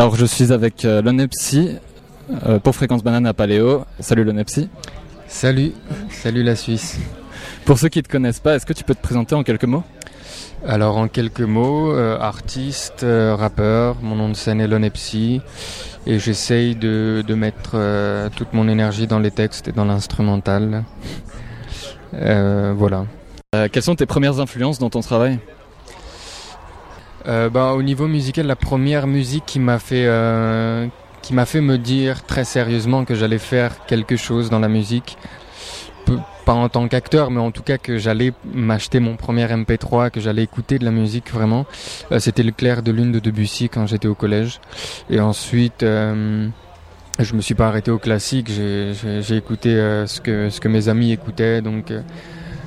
Alors je suis avec euh, Lonepsy euh, pour Fréquence Banane à Paléo. Salut Lonepsy. Salut, salut la Suisse. Pour ceux qui ne te connaissent pas, est-ce que tu peux te présenter en quelques mots? Alors en quelques mots, euh, artiste, rappeur, mon nom de scène est Lonepsy et j'essaye de, de mettre toute mon énergie dans les textes et dans l'instrumental. Voilà. Quelles sont tes premières influences dans ton travail? Euh, bah, au niveau musical, la première musique qui m'a fait euh, qui m'a fait me dire très sérieusement que j'allais faire quelque chose dans la musique, pas en tant qu'acteur, mais en tout cas que j'allais m'acheter mon premier MP3, que j'allais écouter de la musique vraiment. Euh, C'était le clair de lune de Debussy quand j'étais au collège. Et ensuite, euh, je me suis pas arrêté au classique. J'ai écouté euh, ce que ce que mes amis écoutaient, donc.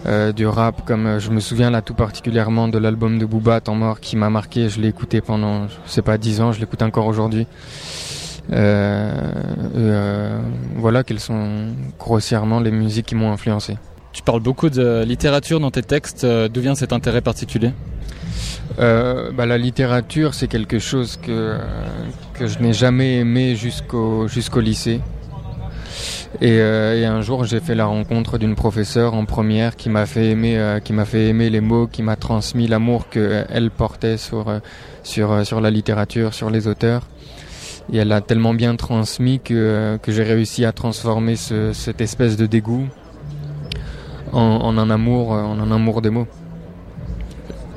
Euh, du rap comme euh, je me souviens là tout particulièrement de l'album de Booba Temps mort qui m'a marqué. Je l'ai écouté pendant je sais pas 10 ans. Je l'écoute encore aujourd'hui. Euh, voilà quelles sont grossièrement les musiques qui m'ont influencé. Tu parles beaucoup de littérature dans tes textes. D'où vient cet intérêt particulier? Euh, bah, la littérature c'est quelque chose que euh, que je n'ai jamais aimé jusqu'au jusqu'au lycée et, euh, et un jour j'ai fait la rencontre d'une professeure en première qui m'a fait aimer euh, qui m'a fait aimer les mots qui m'a transmis l'amour que elle portait sur euh, sur euh, sur la littérature sur les auteurs et elle a tellement bien transmis que euh, que j'ai réussi à transformer ce, cette espèce de dégoût en, en un amour euh, en un amour des mots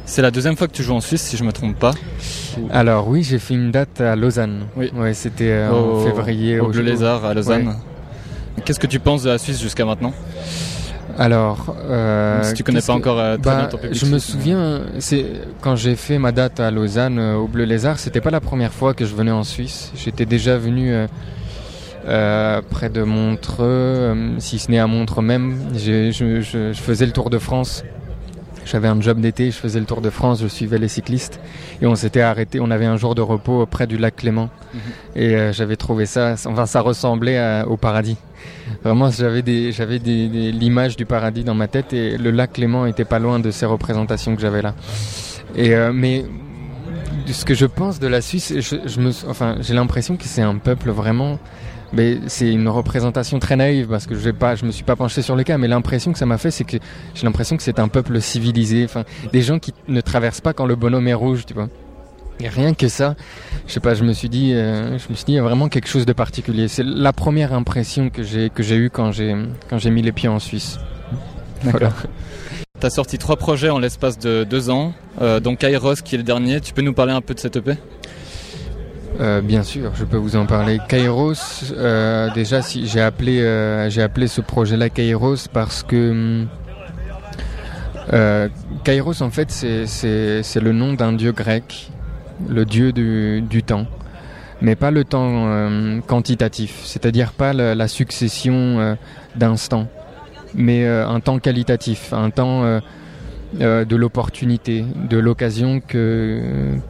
C'est la deuxième fois que tu joues en Suisse, si je me trompe pas. Alors oui, j'ai fait une date à Lausanne. Oui. Ouais, c'était euh, Au- en février. Au Bleu Lézard à Lausanne. Ouais. Qu'est-ce que tu penses de la Suisse jusqu'à maintenant Alors, euh, Si tu connais pas que- encore euh, très bah, bien ton public je me souviens, c'est quand j'ai fait ma date à Lausanne euh, au Bleu Lézard, c'était pas la première fois que je venais en Suisse. J'étais déjà venu euh, près de Montreux, si ce n'est à Montreux même. Je, je- je faisais le Tour de France. J'avais un job d'été, je faisais le Tour de France, je suivais les cyclistes et on s'était arrêté. On avait un jour de repos près du lac Clément Mhm. et euh, j'avais trouvé ça, enfin ça ressemblait à- au paradis. Vraiment, j'avais des, j'avais des, des- l'image du paradis dans ma tête et le lac Clément était pas loin de ces représentations que j'avais là. Et euh, mais ce que je pense de la Suisse, je, je me, enfin, j'ai l'impression que c'est un peuple vraiment. Mais c'est une représentation très naïve parce que je vais pas, je me suis pas penché sur le cas, mais l'impression que ça m'a fait, c'est que j'ai l'impression que c'est un peuple civilisé, enfin, des gens qui ne traversent pas quand le bonhomme est rouge, tu vois. Et rien que ça, je sais pas, je me suis dit, euh, je me suis dit, il y a vraiment quelque chose de particulier. C'est la première impression que j'ai que j'ai eue quand j'ai quand j'ai mis les pieds en Suisse. Voilà. Tu as sorti trois projets en l'espace de deux ans, euh, dont Kairos qui est le dernier. Tu peux nous parler un peu de cette EP Euh, bien sûr, je peux vous en parler. Kairos, euh, déjà, si j'ai appelé, euh, j'ai appelé ce projet-là Kairos parce que euh, Kairos, en fait, c'est le nom d'un dieu grec, le dieu du, du temps, mais pas le temps euh, quantitatif, c'est-à-dire pas la, la succession euh, d'instants, mais un temps qualitatif, un temps euh, de l'opportunité, de l'occasion que,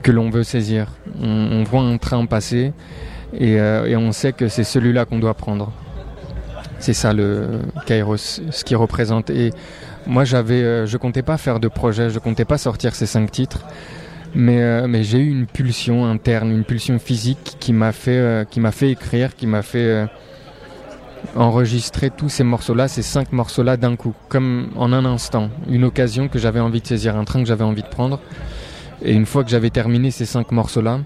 que l'on veut saisir. On, on voit un train passer et, euh, et on sait que c'est celui-là qu'on doit prendre. C'est ça le Kairos, ce qui représente. Et moi, j'avais, euh, je comptais pas faire de projet, je comptais pas sortir ces cinq titres, mais, euh, mais j'ai eu une pulsion interne, une pulsion physique qui m'a fait, euh, qui m'a fait écrire, qui m'a fait enregistrer tous ces morceaux-là, ces cinq morceaux-là d'un coup, comme en un instant, une occasion que j'avais envie de saisir, un train que j'avais envie de prendre. Et une fois que j'avais terminé ces cinq morceaux-là,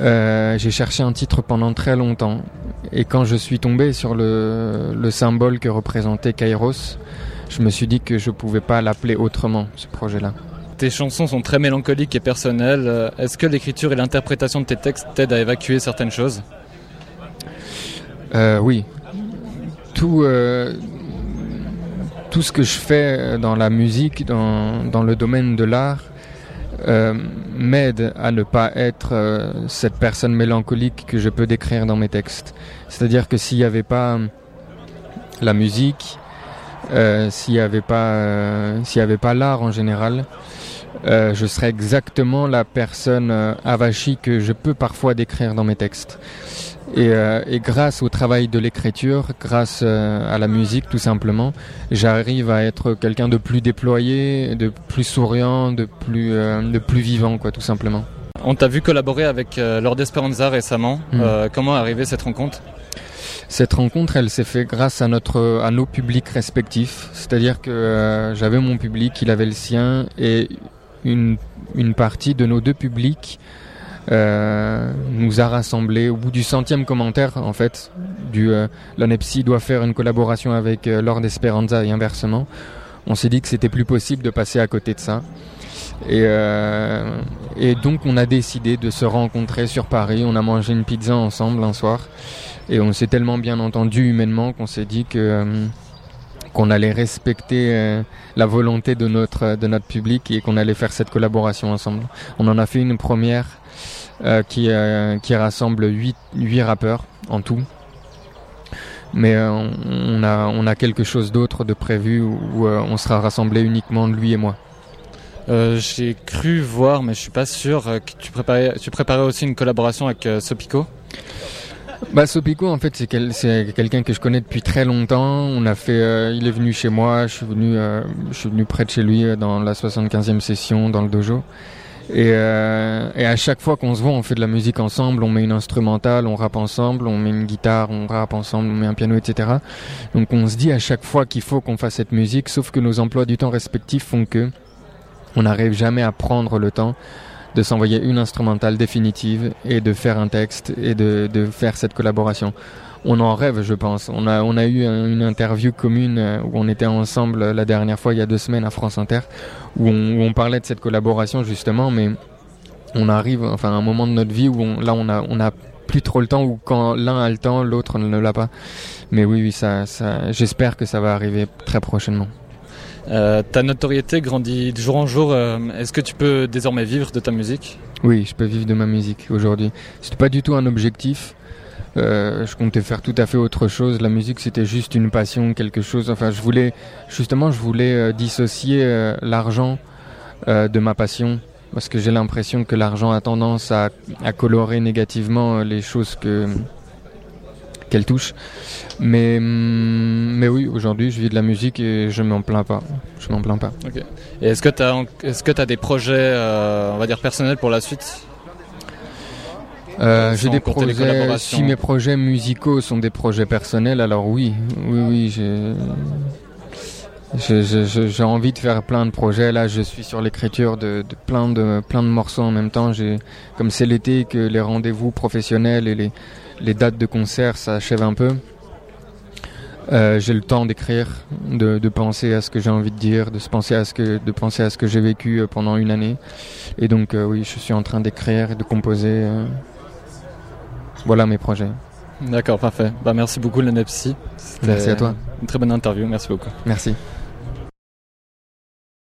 euh, j'ai cherché un titre pendant très longtemps. Et quand je suis tombé sur le, le symbole que représentait Kairos, je me suis dit que je pouvais pas l'appeler autrement, ce projet-là. Tes chansons sont très mélancoliques et personnelles. Est-ce que l'écriture et l'interprétation de tes textes t'aident à évacuer certaines choses? Euh, oui. Tout, euh, tout ce que je fais dans la musique, dans, dans le domaine de l'art, euh, m'aide à ne pas être cette personne mélancolique que je peux décrire dans mes textes. C'est-à-dire que s'il n'y avait pas la musique, s'il n'y avait pas, s'il y avait pas l'art en général, je serais exactement la personne euh, avachie que je peux parfois décrire dans mes textes. Et, euh, et grâce au travail de l'écriture, grâce euh, à la musique tout simplement, j'arrive à être quelqu'un de plus déployé, de plus souriant, de plus, euh, de plus vivant quoi tout simplement. On t'a vu collaborer avec Lord Esperanza récemment. Hmm. comment est arrivée cette rencontre? Cette rencontre, elle s'est faite grâce à notre, à nos publics respectifs. C'est-à-dire que j'avais mon public, il avait le sien, et une, une partie de nos deux publics euh, nous a rassemblés. Au bout du centième commentaire en fait du euh, l'ANEPSI doit faire une collaboration avec euh, Lord Esperanza et inversement. On s'est dit que c'était plus possible de passer à côté de ça. Et, euh, et donc on a décidé de se rencontrer sur Paris. On a mangé une pizza ensemble un soir. Et on s'est tellement bien entendu humainement qu'on s'est dit que euh, qu'on allait respecter la volonté de notre de notre public et qu'on allait faire cette collaboration ensemble. On en a fait une première euh, qui, euh, qui rassemble 8, 8 rappeurs en tout. Mais euh, on, a, on a quelque chose d'autre de prévu où, on sera rassemblé uniquement lui et moi. J'ai cru voir, mais je suis pas sûr, que tu préparais, tu préparais aussi une collaboration avec Sopico? Bah Sopico en fait c'est quelqu'un que je connais depuis très longtemps. On a fait, il est venu chez moi, je suis venu, je suis venu près de chez lui dans la 75e session dans le dojo. Et, euh, et, à chaque fois qu'on se voit, on fait de la musique ensemble, on met une instrumentale, on rappe ensemble, on met une guitare, on rappe ensemble, on met un piano, etc. Donc on se dit à chaque fois qu'il faut qu'on fasse cette musique, sauf que nos emplois du temps respectifs font que on n'arrive jamais à prendre le temps de s'envoyer une instrumentale définitive et de faire un texte et de, de faire cette collaboration on en rêve, je pense. On a, on a eu une interview commune euh, où on était ensemble la dernière fois, il y a deux semaines, à France Inter, où on, parlait de cette collaboration justement, mais on arrive, enfin, à un moment de notre vie où on, là, on a, on a plus trop le temps, ou quand l'un a le temps, l'autre ne l'a pas. Mais oui, oui, ça, ça, j'espère que ça va arriver très prochainement. Euh, ta notoriété grandit de jour en jour. Euh, est-ce que tu peux désormais vivre de ta musique? Oui, je peux vivre de ma musique aujourd'hui. C'est pas du tout un objectif. Euh, je comptais faire tout à fait autre chose. La musique, c'était juste une passion, quelque chose. Enfin, je voulais, justement, je voulais dissocier l'argent de ma passion. Parce que j'ai l'impression que l'argent a tendance à, colorer négativement les choses que qu'elle touche. Mais, mm, mais oui, aujourd'hui, je vis de la musique et je m'en plains pas. Je m'en plains pas. Et est-ce que tu as, est-ce que as des projets, on va dire, personnels pour la suite? Euh, j'ai des projets. Si mes projets musicaux sont des projets personnels, alors oui, oui, oui, j'ai. J'ai envie de faire plein de projets. Là, je suis sur l'écriture de, de, plein de plein de morceaux en même temps. Comme c'est l'été, que les rendez-vous professionnels et les, les dates de concert s'achèvent un peu. Euh, j'ai le temps d'écrire, de, de, penser à ce que j'ai envie de dire, de se penser à ce que de penser à ce que j'ai vécu euh, pendant une année. Et donc euh, oui, je suis en train d'écrire et de composer. Euh, voilà mes projets. D'accord, parfait. Bah, merci beaucoup, le Merci à toi. Une très bonne interview. Merci beaucoup. Merci.